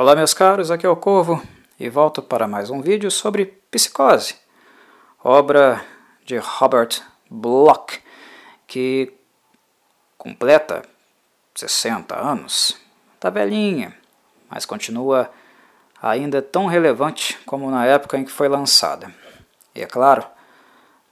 Olá meus caros, aqui é o Corvo e volto para mais um vídeo sobre Psicose, obra de Robert Bloch, que completa 60 anos, tá velhinha, mas continua ainda tão relevante como na época em que foi lançada. E é claro,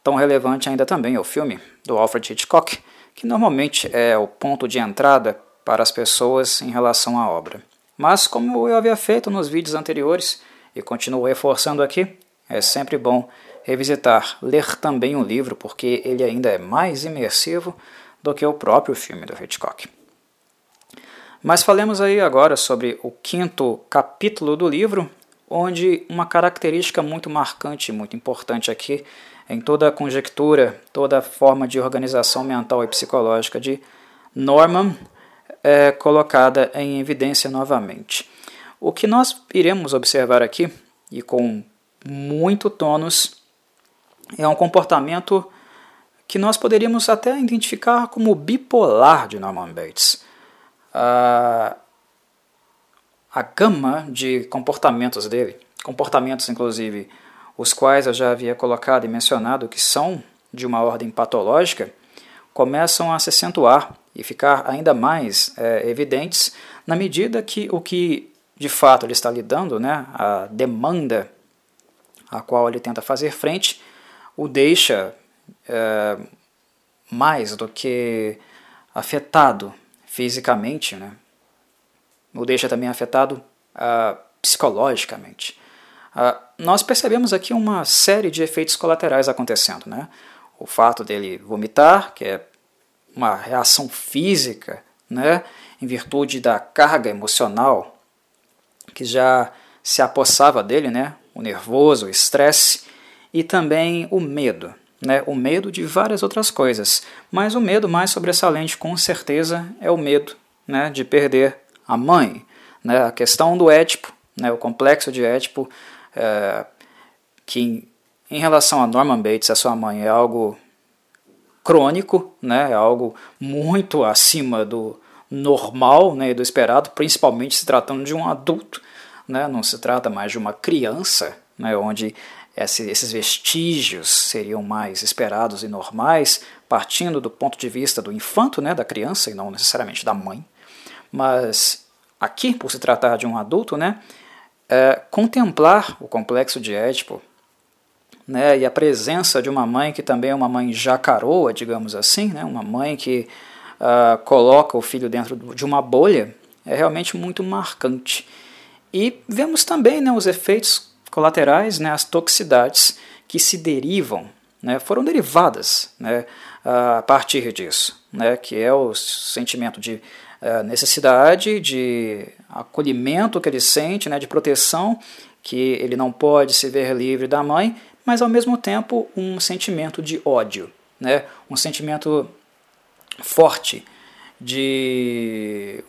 tão relevante ainda também é o filme do Alfred Hitchcock, que normalmente é o ponto de entrada para as pessoas em relação à obra. Mas, como eu havia feito nos vídeos anteriores e continuo reforçando aqui, é sempre bom revisitar, ler também o livro, porque ele ainda é mais imersivo do que o próprio filme do Hitchcock. Mas falemos aí agora sobre o quinto capítulo do livro, onde uma característica muito marcante, muito importante aqui, em toda a conjectura, toda a forma de organização mental e psicológica de Norman, é, colocada em evidência novamente. O que nós iremos observar aqui, e com muito tônus, é um comportamento que nós poderíamos até identificar como bipolar de Norman Bates. A, a gama de comportamentos dele, comportamentos inclusive os quais eu já havia colocado e mencionado que são de uma ordem patológica, começam a se acentuar e ficar ainda mais é, evidentes na medida que o que de fato ele está lidando, né, a demanda a qual ele tenta fazer frente, o deixa é, mais do que afetado fisicamente, né, o deixa também afetado uh, psicologicamente. Uh, nós percebemos aqui uma série de efeitos colaterais acontecendo. Né? O fato dele vomitar, que é uma reação física, né, em virtude da carga emocional que já se apossava dele, né, o nervoso, o estresse e também o medo, né, o medo de várias outras coisas, mas o medo mais sobressalente com certeza é o medo, né, de perder a mãe, né, a questão do Édipo, né, o complexo de Édipo, é, que em relação a Norman Bates, a sua mãe, é algo crônico, né, é algo muito acima do normal né, do esperado, principalmente se tratando de um adulto, né, não se trata mais de uma criança, né, onde esses vestígios seriam mais esperados e normais, partindo do ponto de vista do infanto, né, da criança, e não necessariamente da mãe. Mas aqui, por se tratar de um adulto, né, é, contemplar o complexo de Édipo né, e a presença de uma mãe que também é uma mãe jacaroa, digamos assim, né, uma mãe que uh, coloca o filho dentro de uma bolha, é realmente muito marcante. E vemos também né, os efeitos colaterais, né, as toxicidades que se derivam, né, foram derivadas né, a partir disso, né, que é o sentimento de uh, necessidade, de acolhimento que ele sente, né, de proteção, que ele não pode se ver livre da mãe, mas ao mesmo tempo um sentimento de ódio, né? um sentimento forte de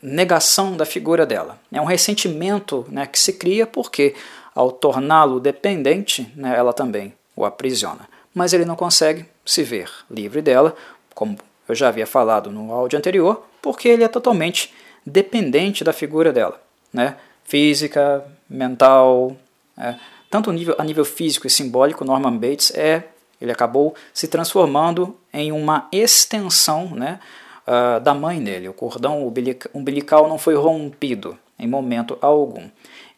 negação da figura dela. É um ressentimento né, que se cria porque, ao torná-lo dependente, né, ela também o aprisiona. Mas ele não consegue se ver livre dela, como eu já havia falado no áudio anterior, porque ele é totalmente dependente da figura dela, né? física, mental, é, tanto nível, a nível físico e simbólico, Norman Bates é, ele acabou se transformando em uma extensão né, uh, da mãe dele. O cordão umbilical não foi rompido em momento algum.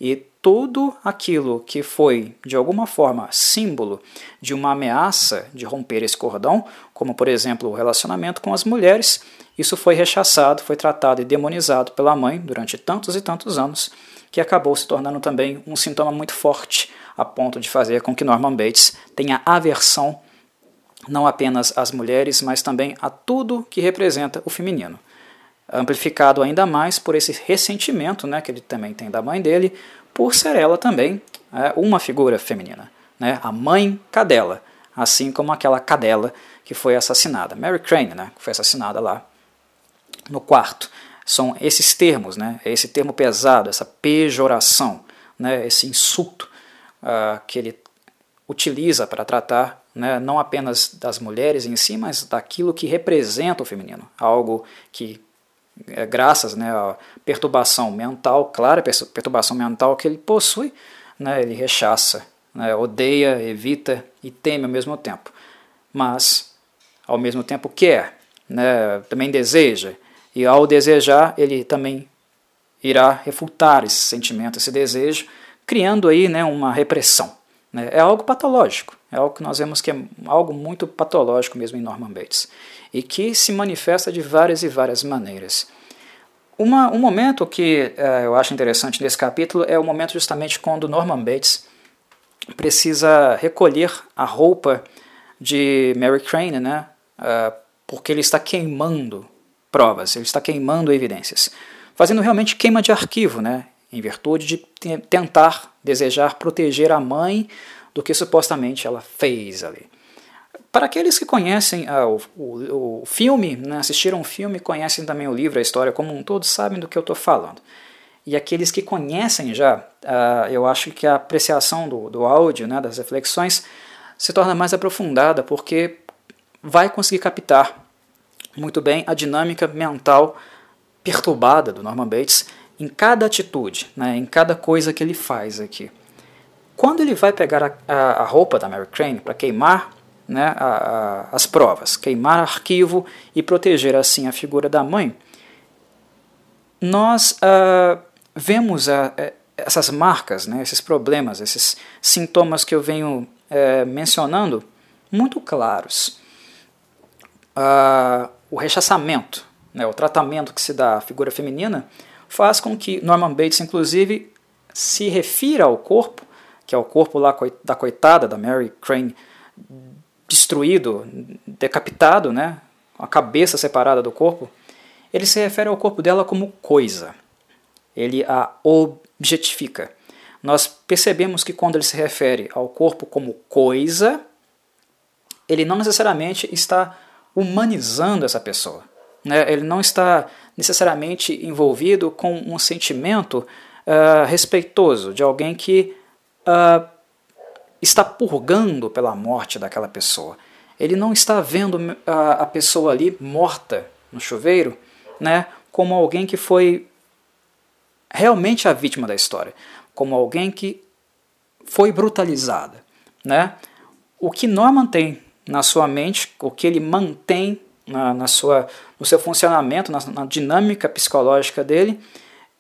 E tudo aquilo que foi, de alguma forma, símbolo de uma ameaça de romper esse cordão, como por exemplo o relacionamento com as mulheres, isso foi rechaçado, foi tratado e demonizado pela mãe durante tantos e tantos anos que acabou se tornando também um sintoma muito forte, a ponto de fazer com que Norman Bates tenha aversão não apenas às mulheres, mas também a tudo que representa o feminino. Amplificado ainda mais por esse ressentimento né, que ele também tem da mãe dele, por ser ela também é, uma figura feminina, né, a mãe cadela, assim como aquela cadela que foi assassinada, Mary Crane, né, que foi assassinada lá no quarto são esses termos, né? É esse termo pesado, essa pejoração, né? esse insulto uh, que ele utiliza para tratar né? não apenas das mulheres em si, mas daquilo que representa o feminino, algo que é, graças né, à perturbação mental, clara perturbação mental que ele possui, né, ele rechaça, né, odeia, evita e teme ao mesmo tempo. Mas, ao mesmo tempo, quer, né, também deseja, e ao desejar, ele também irá refutar esse sentimento, esse desejo, criando aí né, uma repressão. Né? É algo patológico, é algo que nós vemos que é algo muito patológico mesmo em Norman Bates, e que se manifesta de várias e várias maneiras. Uma, um momento que uh, eu acho interessante nesse capítulo é o momento justamente quando Norman Bates precisa recolher a roupa de Mary Crane, né? Uh, porque ele está queimando provas, ele está queimando evidências, fazendo realmente queima de arquivo, né? em virtude de tentar, desejar proteger a mãe do que supostamente ela fez ali. Para aqueles que conhecem ah, o, o, o, filme, né, assistiram o filme, conhecem também o livro, a história como um todo, sabem do que eu estou falando. E aqueles que conhecem já, ah, eu acho que a apreciação do, do áudio, né, das reflexões, se torna mais aprofundada, porque vai conseguir captar muito bem a dinâmica mental perturbada do Norman Bates em cada atitude, né, em cada coisa que ele faz aqui. Quando ele vai pegar a, a, a roupa da Mary Crane para queimar né, a, as provas, queimar arquivo e proteger assim a figura da mãe, nós uh, vemos uh, essas marcas, né, esses problemas, esses sintomas que eu venho uh, mencionando muito claros. Uh, o rechaçamento, né, o tratamento que se dá à figura feminina, faz com que Norman Bates, inclusive, se refira ao corpo, que é o corpo lá da coitada, da Mary Crane, destruído, decapitado, né, a cabeça separada do corpo, ele se refere ao corpo dela como coisa. Ele a objetifica. Nós percebemos que quando ele se refere ao corpo como coisa, ele não necessariamente está humanizando essa pessoa. Né? Ele não está necessariamente envolvido com um sentimento uh, respeitoso de alguém que uh, está purgando pela morte daquela pessoa. Ele não está vendo a, a pessoa ali morta no chuveiro né, como alguém que foi realmente a vítima da história, como alguém que foi brutalizada. Né? O que Norman tem na sua mente, o que ele mantém na, na sua, no seu funcionamento, na, na dinâmica psicológica dele,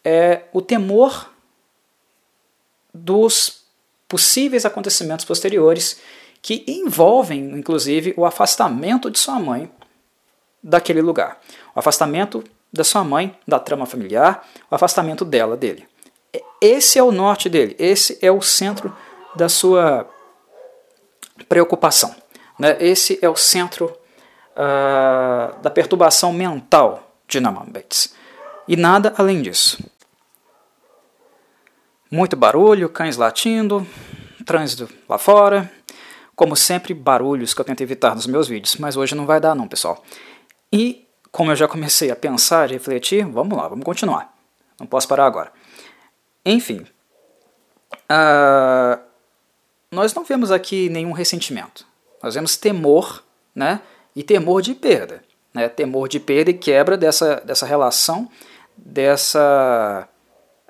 é o temor dos possíveis acontecimentos posteriores que envolvem, inclusive, o afastamento de sua mãe daquele lugar. O afastamento da sua mãe, da trama familiar, o afastamento dela dele. Esse é o norte dele, esse é o centro da sua preocupação. Né? Esse é o centro uh, da perturbação mental de Norman Bates. E nada além disso. Muito barulho, cães latindo, trânsito lá fora. Como sempre, barulhos que eu tento evitar nos meus vídeos, mas hoje não vai dar não, pessoal. E como eu já comecei a pensar refletir, vamos lá, vamos continuar. Não posso parar agora. Enfim, uh, nós não vemos aqui nenhum ressentimento. Nós vemos temor, né? E temor de perda, né? Temor de perda e quebra dessa, dessa relação, dessa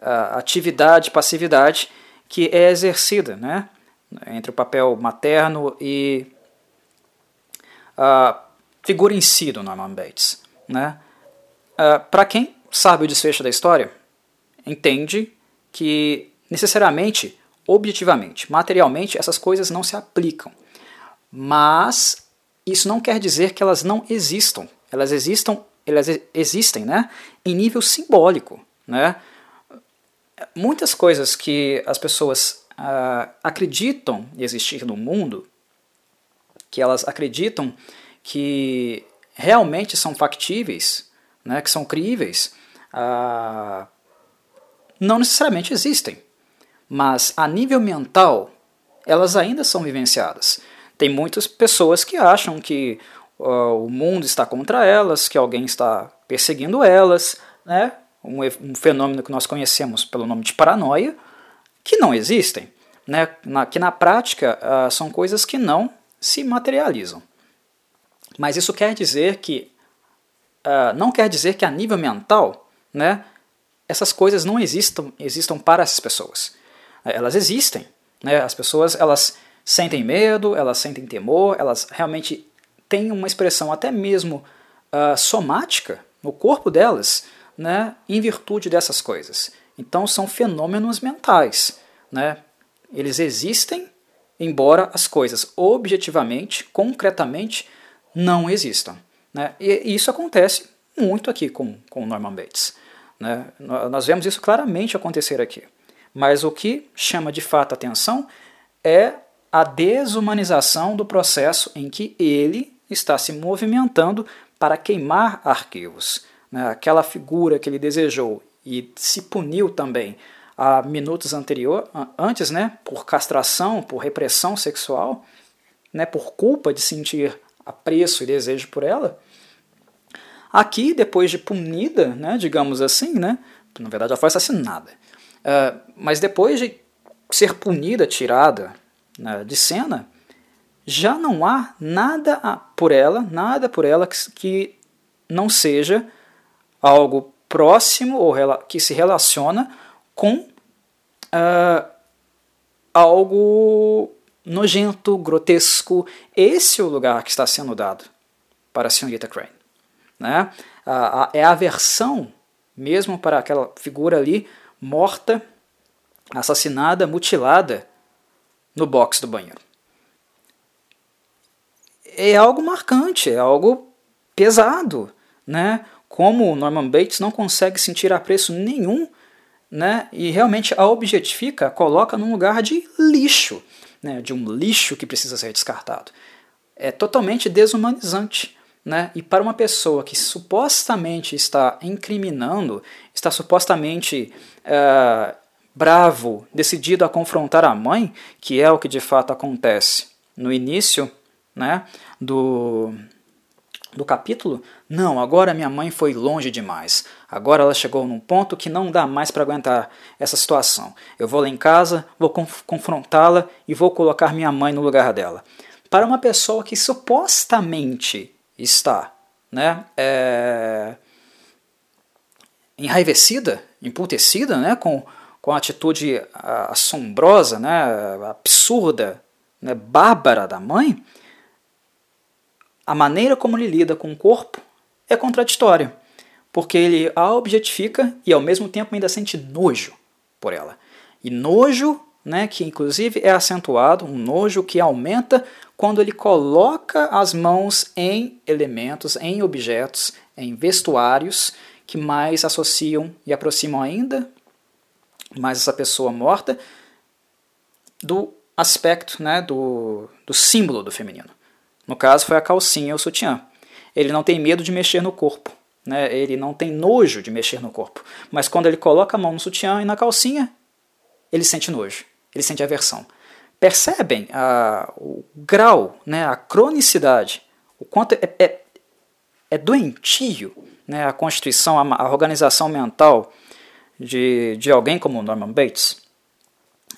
atividade, passividade que é exercida, né? Entre o papel materno e a figura em si do Norman Bates, né? Para quem sabe o desfecho da história, entende que necessariamente, objetivamente, materialmente, essas coisas não se aplicam. Mas isso não quer dizer que elas não existam. Elas existam, elas existem, né, em nível simbólico, né? Muitas coisas que as pessoas uh, acreditam existir no mundo, que elas acreditam que realmente são factíveis, né, que são críveis, uh, não necessariamente existem. Mas a nível mental, elas ainda são vivenciadas. Tem muitas pessoas que acham que uh, o mundo está contra elas, que alguém está perseguindo elas, né? Um, um, fenômeno que nós conhecemos pelo nome de paranoia, que não existem, né? Na, que na prática uh, são coisas que não se materializam. Mas isso quer dizer que uh, não quer dizer que a nível mental, né, essas coisas não existam, existam para essas pessoas. Elas existem. Né? As pessoas elas sentem medo, elas sentem temor, elas realmente têm uma expressão até mesmo uh, somática no corpo delas, né, em virtude dessas coisas. Então são fenômenos mentais. Né? Eles existem, embora as coisas objetivamente, concretamente, não existam. Né? E isso acontece muito aqui com, com Norman Bates. Né? Nós vemos isso claramente acontecer aqui. Mas o que chama de fato atenção é a desumanização do processo em que ele está se movimentando para queimar arquivos. Né? Aquela figura que ele desejou e se puniu também há minutos anterior, antes, né, por castração, por repressão sexual, né, por culpa de sentir apreço e desejo por ela. Aqui, depois de punida, né, digamos assim, né, na verdade ela foi assassinada, uh, mas depois de ser punida, tirada de cena, já não há nada por ela, nada por ela que, não seja algo próximo ou que se relaciona com uh, algo nojento, grotesco. Esse é o lugar que está sendo dado para a senhorita Crane. Né? É a versão mesmo para aquela figura ali morta, assassinada, mutilada no box do banheiro. É algo marcante, é algo pesado, né? como Norman Bates não consegue sentir apreço nenhum né, e realmente a objetifica, coloca num lugar de lixo, né, de um lixo que precisa ser descartado. É totalmente desumanizante. Né? E para uma pessoa que supostamente está incriminando, está supostamente uh, bravo, decidido a confrontar a mãe, que é o que de fato acontece no início né, do, do capítulo, não, agora minha mãe foi longe demais. Agora ela chegou num ponto que não dá mais para aguentar essa situação. Eu vou lá em casa, vou conf confrontá-la e vou colocar minha mãe no lugar dela. Para uma pessoa que supostamente está né, é, enraivecida, emputecida, né, com, com a atitude assombrosa, né, absurda, né, bárbara da mãe, a maneira como ele lida com o corpo é contraditória, porque ele a objetifica e ao mesmo tempo ainda sente nojo por ela. E nojo, né, que inclusive é acentuado, um nojo que aumenta quando ele coloca as mãos em elementos, em objetos, em vestuários que mais associam e aproximam ainda mais essa pessoa morta do aspecto, né, do, do símbolo do feminino. No caso, foi a calcinha ou o sutiã. Ele não tem medo de mexer no corpo. Né? Ele não tem nojo de mexer no corpo. Mas quando ele coloca a mão no sutiã e na calcinha, ele sente nojo. Ele sente aversão. Percebem a, o grau, né, a cronicidade, o quanto é, é, é doentio né, a constituição, a, a organização mental de, de alguém como Norman Bates?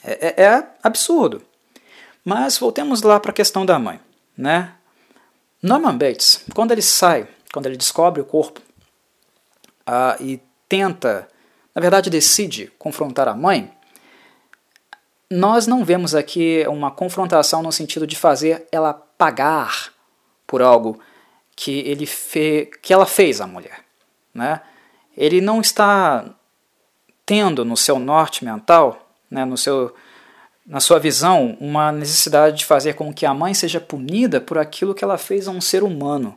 É, é, é absurdo. Mas voltemos lá para a questão da mãe. Né? Norman Bates, quando ele sai, quando ele descobre o corpo uh, e tenta, na verdade decide confrontar a mãe, nós não vemos aqui uma confrontação no sentido de fazer ela pagar por algo que, ele fe que ela fez à mulher. Né? Ele não está tendo no seu norte mental, né, no seu na sua visão, uma necessidade de fazer com que a mãe seja punida por aquilo que ela fez a um ser humano.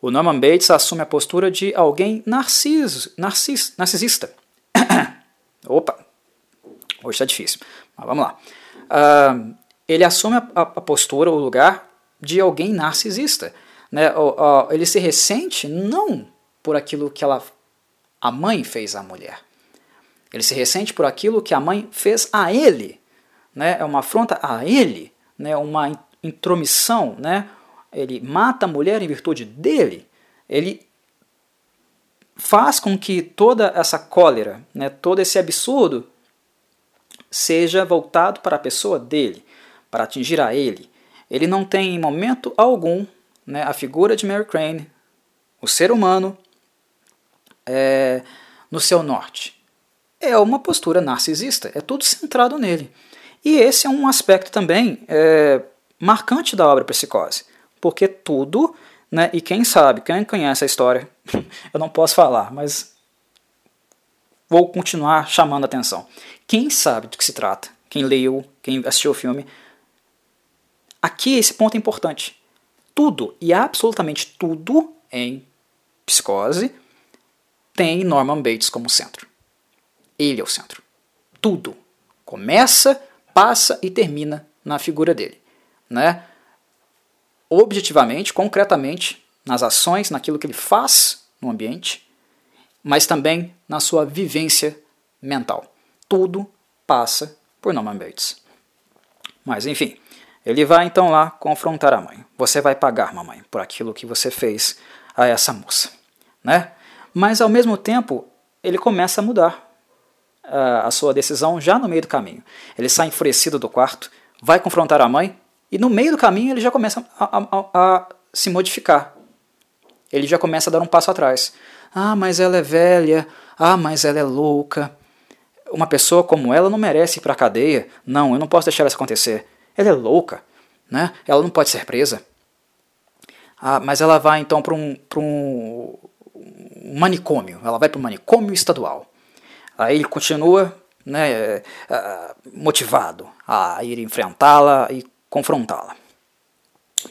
O Norman Bates assume a postura de alguém narciso, narcis, narcisista. Opa, hoje está difícil, mas vamos lá. Uh, ele assume a, a, postura, o lugar de alguém narcisista. Né? Ele se ressente não por aquilo que ela, a mãe fez à mulher. Ele se ressente por aquilo que a mãe fez a ele né, é uma afronta a ele, né, uma intromissão, né, ele mata a mulher em virtude dele, ele faz com que toda essa cólera, né, todo esse absurdo, seja voltado para a pessoa dele, para atingir a ele. Ele não tem em momento algum né, a figura de Mary Crane, o ser humano é, no seu norte. É uma postura narcisista, é tudo centrado nele. E esse é um aspecto também é, marcante da obra Psicose, porque tudo, né, e quem sabe, quem conhece a história, eu não posso falar, mas vou continuar chamando a atenção. Quem sabe do que se trata, quem leu, quem assistiu o filme, aqui esse ponto é importante. Tudo, e absolutamente tudo em Psicose, tem Norman Bates como centro. Ele é o centro. Tudo começa, passa e termina na figura dele, né? Objetivamente, concretamente, nas ações, naquilo que ele faz no ambiente, mas também na sua vivência mental. Tudo passa por Norman Bates. Mas enfim, ele vai então lá confrontar a mãe. Você vai pagar, mamãe, por aquilo que você fez a essa moça, né? Mas ao mesmo tempo, ele começa a mudar a, sua decisão já no meio do caminho. Ele sai enfurecido do quarto, vai confrontar a mãe e no meio do caminho ele já começa a, a, a se modificar. Ele já começa a dar um passo atrás. Ah, mas ela é velha. Ah, mas ela é louca. Uma pessoa como ela não merece ir para a cadeia. Não, eu não posso deixar isso acontecer. Ela é louca, né? Ela não pode ser presa. Ah, mas ela vai então para um, um, um manicômio, ela vai para o manicômio estadual. Aí ele continua né, é, motivado a ir enfrentá-la e confrontá-la.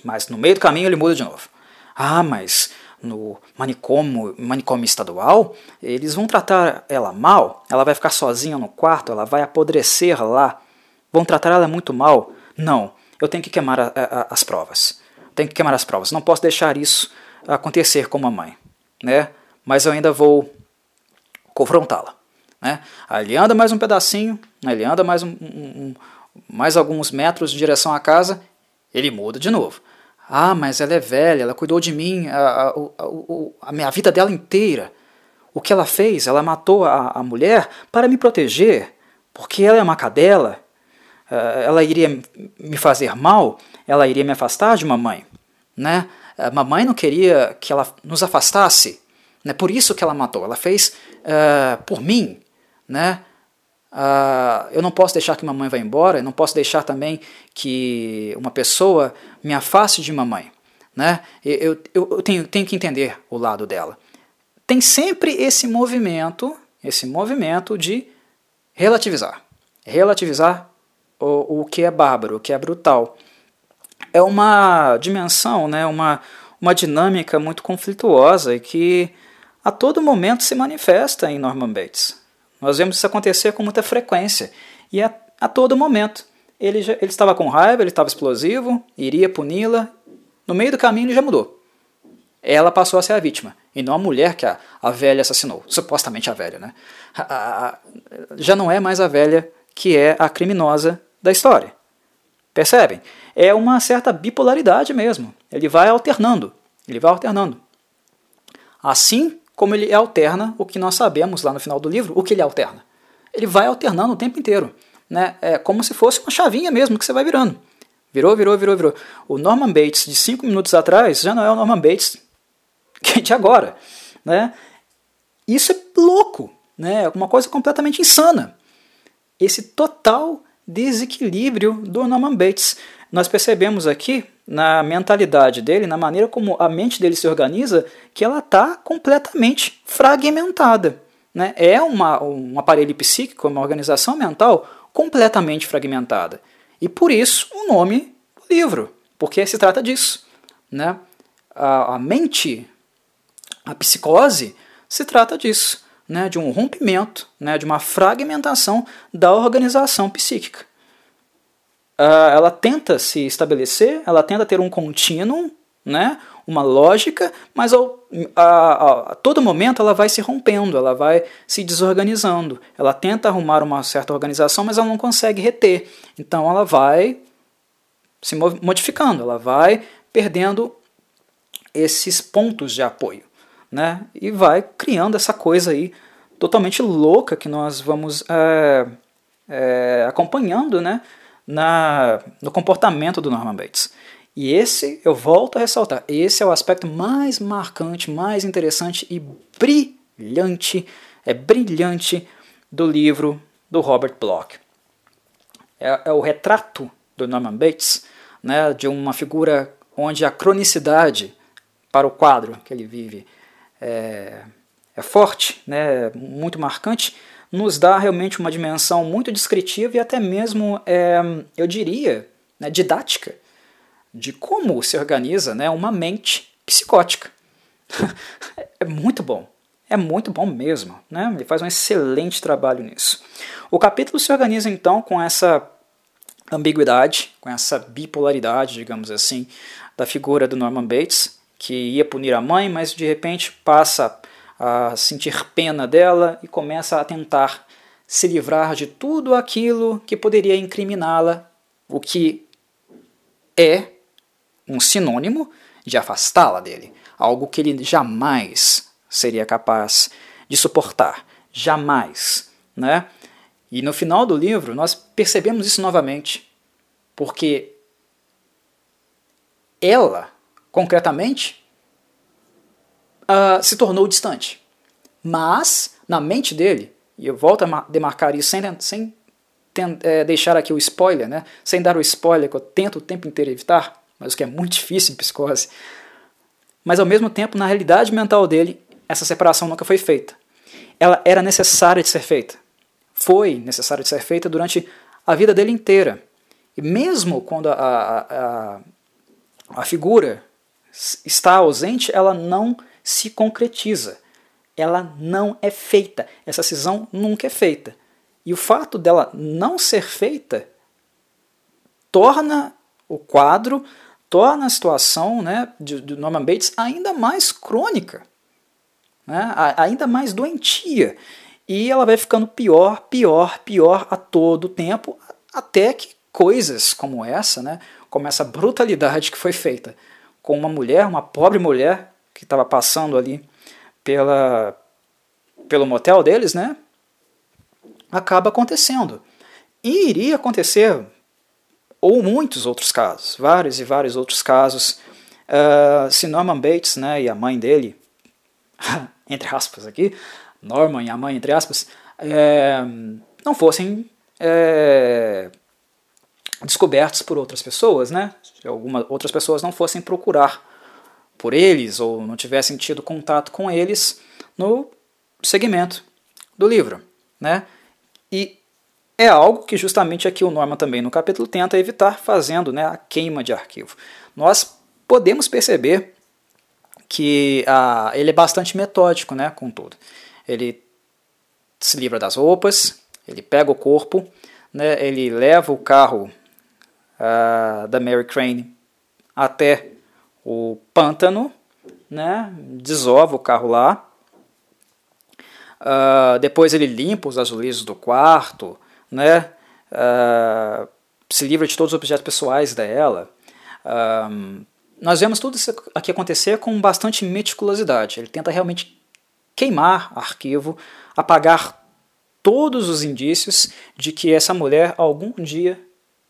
Mas no meio do caminho ele muda de novo. Ah, mas no manicômio, manicômio estadual, eles vão tratar ela mal, ela vai ficar sozinha no quarto, ela vai apodrecer lá, vão tratar ela muito mal. Não, eu tenho que queimar a, a, as provas. Tenho que queimar as provas. Não posso deixar isso acontecer com a mãe. Né? mas eu ainda vou confrontá-la. Né? Ele anda mais um pedacinho, né? ele anda mais, um, um, mais alguns metros em direção à casa, ele muda de novo. Ah, mas ela é velha, ela cuidou de mim a, a, a, minha vida dela inteira. O que ela fez? Ela matou a, a mulher para me proteger, porque ela é uma cadela, eh, ela iria me fazer mal, ela iria me afastar de mamãe. Né? A mamãe não queria que ela nos afastasse, né? Por isso que ela matou. Ela fez uh, por mim. Né? Uh, eu não posso deixar que mamãe vá embora, eu não posso deixar também que uma pessoa me afaste de mamãe. Né? Eu, eu, eu tenho, tenho que entender o lado dela. Tem sempre esse movimento, esse movimento de relativizar. Relativizar o, o que é bárbaro, o que é brutal. É uma dimensão, né, uma, uma dinâmica muito conflituosa e que a todo momento se manifesta em Norman Bates. Nós vemos isso acontecer com muita frequência e a, a todo momento. Ele, já, ele estava com raiva, ele estava explosivo, iria puni-la. No meio do caminho ele já mudou. Ela passou a ser a vítima, e não a mulher que a, a velha assassinou. Supostamente a velha, né? A, a, já não é mais a velha que é a criminosa da história. Percebem? É uma certa bipolaridade mesmo. Ele vai alternando. Ele vai alternando. Assim como ele alterna o que nós sabemos lá no final do livro, o que ele alterna. Ele vai alternando o tempo inteiro. Né? É como se fosse uma chavinha mesmo que você vai virando. Virou, virou, virou, virou. O Norman Bates de cinco minutos atrás já não é o Norman Bates de agora. Né? Isso é louco, né? é uma coisa completamente insana. Esse total desequilíbrio do Norman Bates. Nós percebemos aqui na mentalidade dele, na maneira como a mente dele se organiza, que ela está completamente fragmentada. Né? É uma, um aparelho psíquico, uma organização mental completamente fragmentada. E por isso o nome do livro, porque se trata disso. Né? A, a mente, a psicose, se trata disso, né? de um rompimento, né? de uma fragmentação da organização psíquica uh, ela tenta se estabelecer, ela tenta ter um contínuo, né, uma lógica, mas ao, a, a, a, todo momento ela vai se rompendo, ela vai se desorganizando. Ela tenta arrumar uma certa organização, mas ela não consegue reter. Então ela vai se modificando, ela vai perdendo esses pontos de apoio, né? E vai criando essa coisa aí totalmente louca que nós vamos é, é, acompanhando, né? Na, no comportamento do Norman Bates. E esse, eu volto a ressaltar, esse é o aspecto mais marcante, mais interessante e brilhante, é brilhante do livro do Robert Bloch. É, é o retrato do Norman Bates, né, de uma figura onde a cronicidade para o quadro que ele vive é, é forte, né, muito marcante, nos dá realmente uma dimensão muito descritiva e até mesmo, é, eu diria, né, didática de como se organiza né, uma mente psicótica. é muito bom. É muito bom mesmo. Né? Ele faz um excelente trabalho nisso. O capítulo se organiza então com essa ambiguidade, com essa bipolaridade, digamos assim, da figura do Norman Bates, que ia punir a mãe, mas de repente passa a sentir pena dela e começa a tentar se livrar de tudo aquilo que poderia incriminá-la, o que é um sinônimo de afastá-la dele, algo que ele jamais seria capaz de suportar, jamais, né? E no final do livro nós percebemos isso novamente, porque ela, concretamente, uh, se tornou distante. Mas, na mente dele, e eu volto a demarcar isso sem, sem é, deixar aqui o spoiler, né? sem dar o spoiler que eu tento o tempo inteiro evitar, mas o que é muito difícil em psicose. Mas ao mesmo tempo, na realidade mental dele, essa separação nunca foi feita. Ela era necessária de ser feita. Foi necessária de ser feita durante a vida dele inteira. E mesmo quando a, a, a, a figura está ausente, ela não se concretiza. Ela não é feita. Essa cisão nunca é feita. E o fato dela não ser feita torna o quadro, torna a situação né, de, de Norman Bates ainda mais crônica, né, ainda mais doentia. E ela vai ficando pior, pior, pior a todo tempo, até que coisas como essa, né, como essa brutalidade que foi feita com uma mulher, uma pobre mulher que estava passando ali pela, pelo motel deles, né, acaba acontecendo. E iria acontecer, ou muitos outros casos, vários e vários outros casos, uh, se Norman Bates né, e a mãe dele, entre aspas aqui, Norman e a mãe, entre aspas, é, não fossem é, descobertos por outras pessoas, né? Se algumas outras pessoas não fossem procurar por eles ou não tivessem tido contato com eles no segmento do livro, né? E é algo que justamente aqui o Norman também no capítulo tenta evitar fazendo né, a queima de arquivo. Nós podemos perceber que ah, ele é bastante metódico né, com tudo. Ele se livra das roupas, ele pega o corpo, né, ele leva o carro uh, da Mary Crane até o pântano, né, desova o carro lá, uh, depois ele limpa os azulejos do quarto, né, uh, se livra de todos os objetos pessoais dela. nós vemos tudo isso aqui acontecer com bastante meticulosidade. Ele tenta realmente queimar arquivo, apagar todos os indícios de que essa mulher algum dia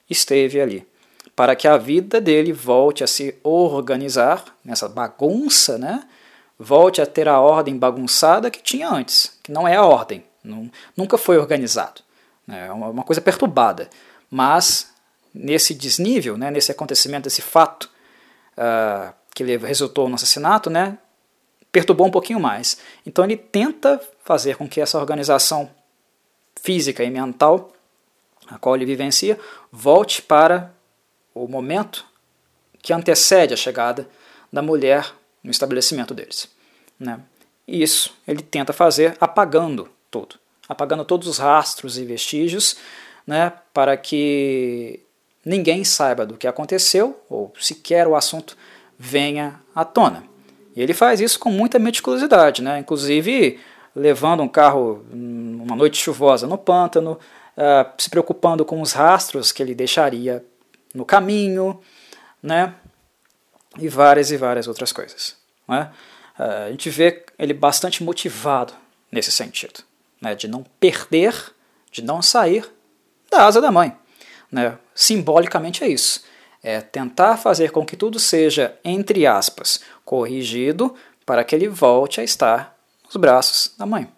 esteve ali, para que a vida dele volte a se organizar nessa bagunça, né? Volte a ter a ordem bagunçada que tinha antes, que não é a ordem, nunca foi organizado, né? é uma, uma coisa perturbada. Mas nesse desnível, né, nesse acontecimento, esse fato uh, que resultou no assassinato, né, perturbou um pouquinho mais. Então ele tenta fazer com que essa organização física e mental a qual ele vivencia, volte para o momento que antecede a chegada da mulher no estabelecimento deles. Né? E isso ele tenta fazer apagando tudo, apagando todos os rastros e vestígios, né, para que ninguém saiba do que aconteceu ou sequer o assunto venha à tona. E ele faz isso com muita meticulosidade, né? inclusive levando um carro numa noite chuvosa no pântano, uh, se preocupando com os rastros que ele deixaria no caminho, né? E várias e várias outras coisas. Né? Uh, a gente vê ele bastante motivado nesse sentido, né? De não perder, de não sair da asa da mãe. Né? Simbolicamente é isso. É tentar fazer com que tudo seja, entre aspas, corrigido para que ele volte a estar nos braços da mãe,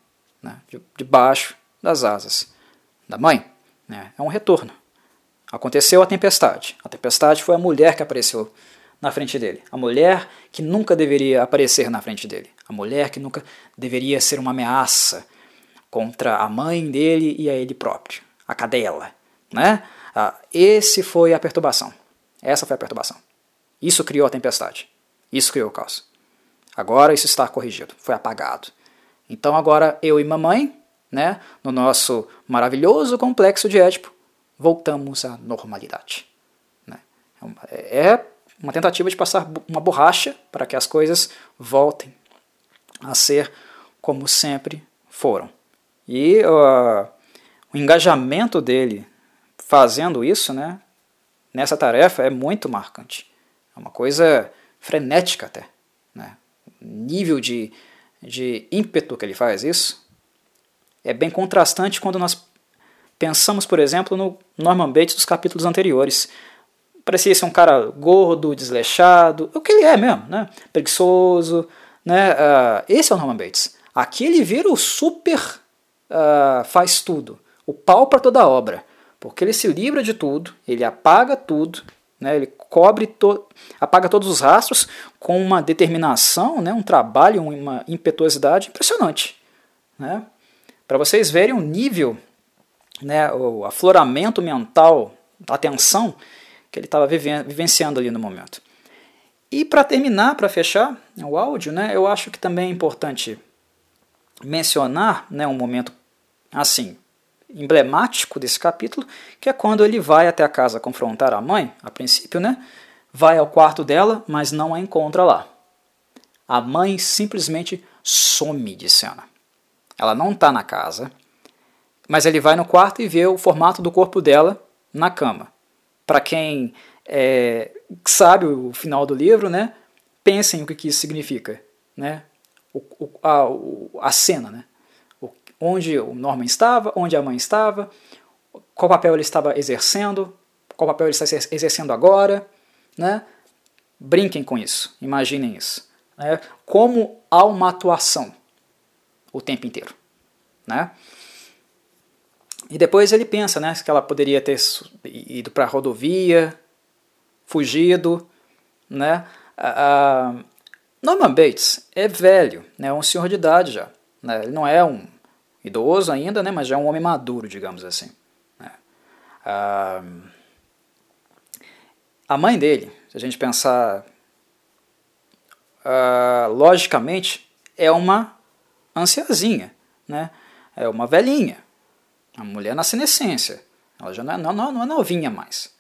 né? debaixo das asas da mãe. Né? É um retorno. Aconteceu a tempestade. A tempestade foi a mulher que apareceu na frente dele. A mulher que nunca deveria aparecer na frente dele. A mulher que nunca deveria ser uma ameaça contra a mãe dele e a ele próprio. A cadela. Né? Ah, esse foi a perturbação. Essa foi a perturbação. Isso criou a tempestade. Isso criou o caos. Agora isso está corrigido, foi apagado. Então agora eu e mamãe, né, no nosso maravilhoso complexo de Édipo, voltamos à normalidade. Né? É uma tentativa de passar uma borracha para que as coisas voltem a ser como sempre foram. E uh, o engajamento dele fazendo isso, né, nessa tarefa é muito marcante. É uma coisa frenética até. Né? O nível de, de ímpeto que ele faz isso é bem contrastante quando nós pensamos, por exemplo, no Norman Bates dos capítulos anteriores. Parecia ser um cara gordo, desleixado, o que ele é mesmo, né? preguiçoso. Né? Uh, esse é o Norman Bates. Aqui ele vira o super uh, faz tudo, o pau para toda obra, porque ele se livra de tudo, ele apaga tudo, né? ele cobre, to apaga todos os rastros com uma determinação, né? um trabalho, uma impetuosidade impressionante. Né? Para vocês verem o nível, né? o afloramento mental, a atenção que ele estava vivenciando ali no momento. E para terminar, para fechar o áudio, né, eu acho que também é importante mencionar né, um momento assim emblemático desse capítulo, que é quando ele vai até a casa confrontar a mãe, a princípio, né? Vai ao quarto dela, mas não a encontra lá. A mãe simplesmente some de cena. Ela não está na casa, mas ele vai no quarto e vê o formato do corpo dela na cama. Para quem é, sabe o final do livro, né? Pensem o que isso significa, né? O, o, a, a cena, né? onde o Norman estava, onde a mãe estava, qual papel ele estava exercendo, qual papel ele está exercendo agora, né? Brinquem com isso, imaginem isso. Né? Como há uma atuação o tempo inteiro, né? E depois ele pensa, né, que ela poderia ter ido para a rodovia, fugido, né? Norman Bates é velho, né, é um senhor de idade já. Né? Ele não é um idoso ainda, né, mas já é um homem maduro, digamos assim. Né? Ah, a mãe dele, se a gente pensar logicamente, é uma anciazinha, né? é uma velhinha, uma mulher na senescência. Ela já não é, não, não é novinha mais.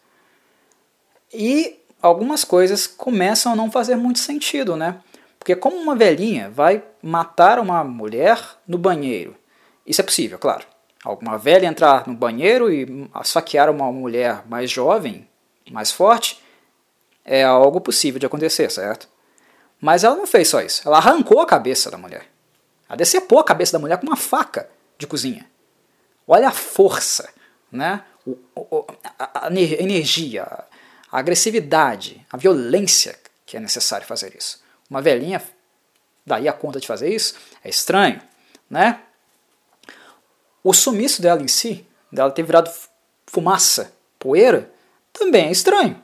E algumas coisas começam a não fazer muito sentido, né? Porque como uma velhinha vai matar uma mulher no banheiro isso é possível, claro. Alguma velha entrar no banheiro e saquear uma mulher mais jovem, mais forte, é algo possível de acontecer, certo? Mas ela não fez só isso. Ela arrancou a cabeça da mulher. Ela decepou a cabeça da mulher com uma faca de cozinha. Olha a força, né? O, o, a, a energia, a agressividade, a violência que é necessário fazer isso. Uma velhinha daí a conta de fazer isso é estranho, né? O sumiço dela em si, dela ter virado fumaça, poeira, também é estranho.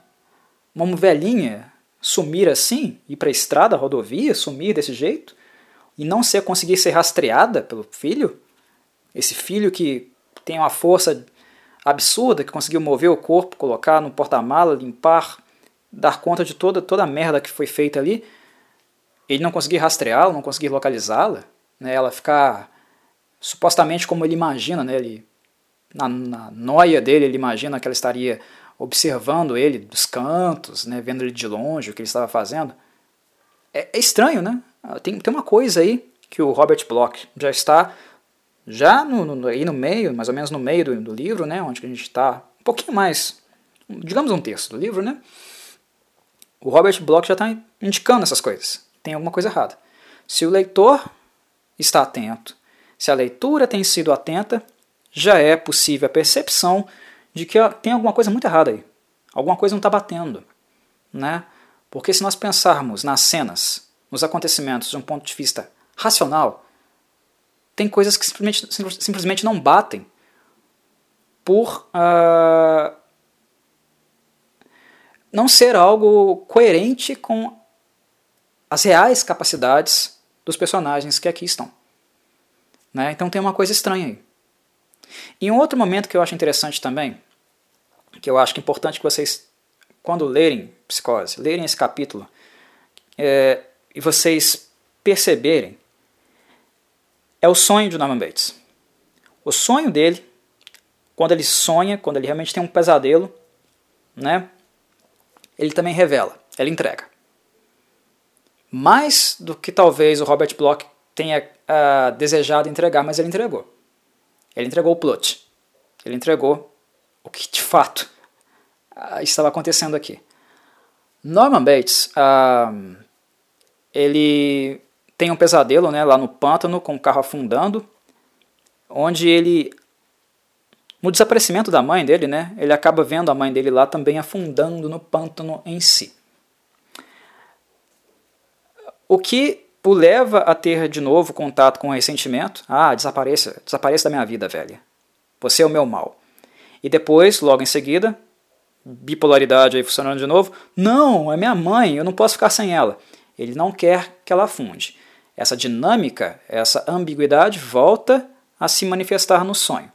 Uma velhinha sumir assim, ir para a estrada, rodovia, sumir desse jeito, e não ser, conseguir ser rastreada pelo filho, esse filho que tem uma força absurda, que conseguiu mover o corpo, colocar no porta-mala, limpar, dar conta de toda, toda a merda que foi feita ali, ele não conseguir rastreá-la, não conseguir localizá-la, né, ela ficar supostamente como ele imagina, né, ele, na, na noia dele, ele imagina que ela estaria observando ele dos cantos, né, vendo ele de longe, o que ele estava fazendo. É, é estranho, né? Tem, tem uma coisa aí que o Robert Bloch já está já no, no, aí no meio, mais ou menos no meio do, do livro, né, onde a gente está um pouquinho mais, digamos um terço do livro, né, o Robert Bloch já está indicando essas coisas. Tem alguma coisa errada. Se o leitor está atento, se a leitura tem sido atenta, já é possível a percepção de que tem alguma coisa muito errada aí. Alguma coisa não está batendo. né? Porque se nós pensarmos nas cenas, nos acontecimentos de um ponto de vista racional, tem coisas que simplesmente, simplesmente não batem por uh, não ser algo coerente com as reais capacidades dos personagens que aqui estão. Né? Então tem uma coisa estranha aí. E um outro momento que eu acho interessante também, que eu acho que é importante que vocês, quando lerem Psicose, lerem esse capítulo, é, e vocês perceberem, é o sonho de Norman Bates. O sonho dele, quando ele sonha, quando ele realmente tem um pesadelo, né, ele também revela, ele entrega. Mais do que talvez o Robert Bloch tenha uh, desejado entregar, mas ele entregou. Ele entregou o plot. Ele entregou o que de fato uh, estava acontecendo aqui. Norman Bates, uh, ele tem um pesadelo né, lá no pântano com o carro afundando, onde ele, no desaparecimento da mãe dele, né, ele acaba vendo a mãe dele lá também afundando no pântano em si. O que o leva a ter de novo contato com o ressentimento. Ah, desapareça, desapareça da minha vida, velha. Você é o meu mal. E depois, logo em seguida, bipolaridade aí funcionando de novo. Não, é minha mãe, eu não posso ficar sem ela. Ele não quer que ela afunde. Essa dinâmica, essa ambiguidade volta a se manifestar no sonho.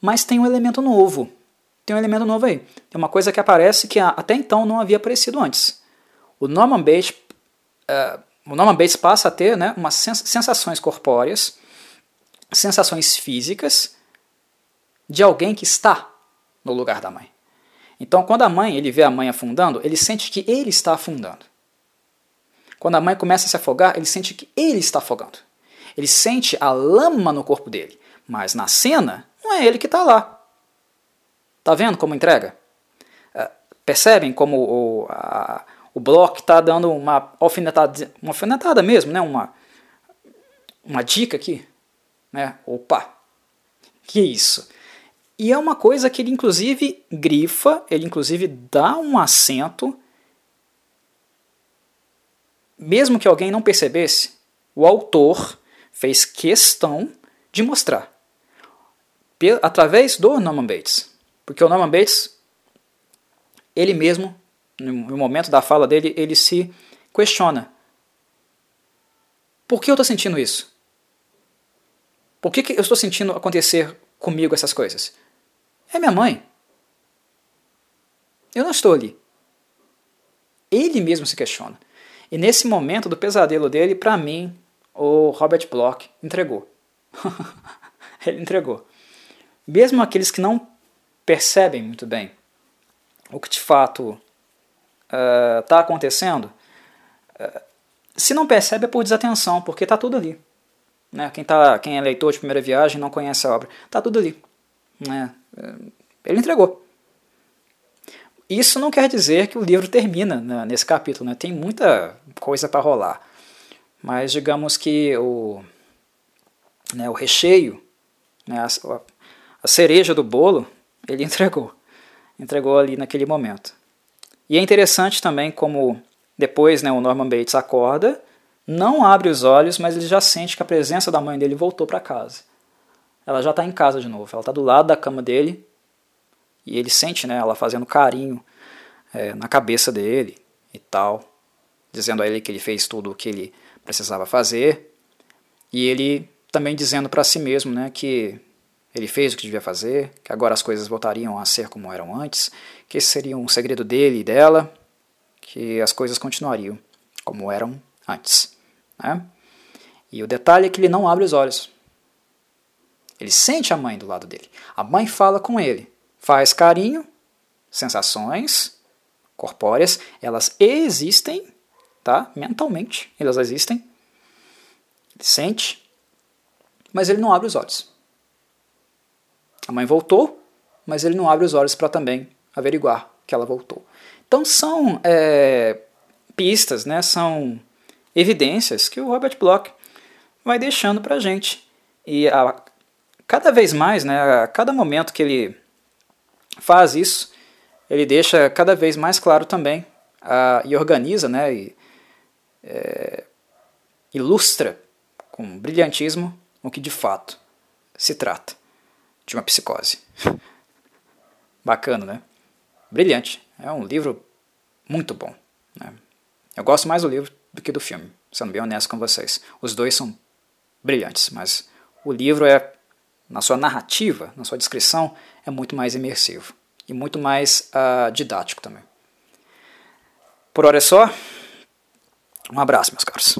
Mas tem um elemento novo. Tem um elemento novo aí. Tem uma coisa que aparece que até então não havia aparecido antes. O Norman Bates, uh, o Norman Bates passa a ter né, umas sensações corpóreas, sensações físicas de alguém que está no lugar da mãe. Então, quando a mãe ele vê a mãe afundando, ele sente que ele está afundando. Quando a mãe começa a se afogar, ele sente que ele está afogando. Ele sente a lama no corpo dele, mas na cena não é ele que está lá. Tá vendo como entrega? Uh, percebem como o, o Block está dando uma alfinetada, uma alfinetada mesmo, né? uma, uma dica aqui? Né? Opa, que isso? E é uma coisa que ele inclusive grifa, ele inclusive dá um acento mesmo que alguém não percebesse, o autor fez questão de mostrar através do Norman Bates. Porque o Norman Bates, ele mesmo, no momento da fala dele, ele se questiona. Por que eu estou sentindo isso? Por que, que eu estou sentindo acontecer comigo essas coisas? É minha mãe. Eu não estou ali. Ele mesmo se questiona. E nesse momento do pesadelo dele, para mim, o Robert Bloch entregou. ele entregou. Mesmo aqueles que não percebem muito bem o que de fato está uh, acontecendo, uh, se não percebe é por desatenção, porque está tudo ali. Né? Quem, tá, quem é leitor de primeira viagem não conhece a obra, está tudo ali. Né? Ele entregou. Isso não quer dizer que o livro termina né, nesse capítulo, né? tem muita coisa para rolar. Mas digamos que o, né, o recheio, né, a, a cereja do bolo, ele entregou. Entregou ali naquele momento. E é interessante também como depois né, o Norman Bates acorda, não abre os olhos, mas ele já sente que a presença da mãe dele voltou para casa. Ela já está em casa de novo, ela está do lado da cama dele, e ele sente né, ela fazendo carinho é, na cabeça dele e tal, dizendo a ele que ele fez tudo o que ele precisava fazer, e ele também dizendo para si mesmo né, que ele fez o que devia fazer, que agora as coisas voltariam a ser como eram antes, que esse seria um segredo dele e dela, que as coisas continuariam como eram antes. Né? E o detalhe é que ele não abre os olhos. Ele sente a mãe do lado dele. A mãe fala com ele, faz carinho, sensações corpóreas, elas existem, tá? Mentalmente, elas existem. Ele sente, mas ele não abre os olhos. A mãe voltou, mas ele não abre os olhos para também averiguar que ela voltou. Então são é, pistas, né? São evidências que o Robert Bloch vai deixando para gente. E a, cada vez mais, né, a cada momento que ele faz isso, ele deixa cada vez mais claro também e organiza né, e é, ilustra com brilhantismo o que de fato se trata de uma psicose. Bacana, né? Brilhante. É um livro muito bom. Né? Eu gosto mais do livro do que do filme, sendo bem honesto com vocês. Os dois são brilhantes, mas o livro é, na sua narrativa, na sua descrição, é muito mais imersivo e muito mais uh, didático também. Por hora é só. Um abraço, meus caros.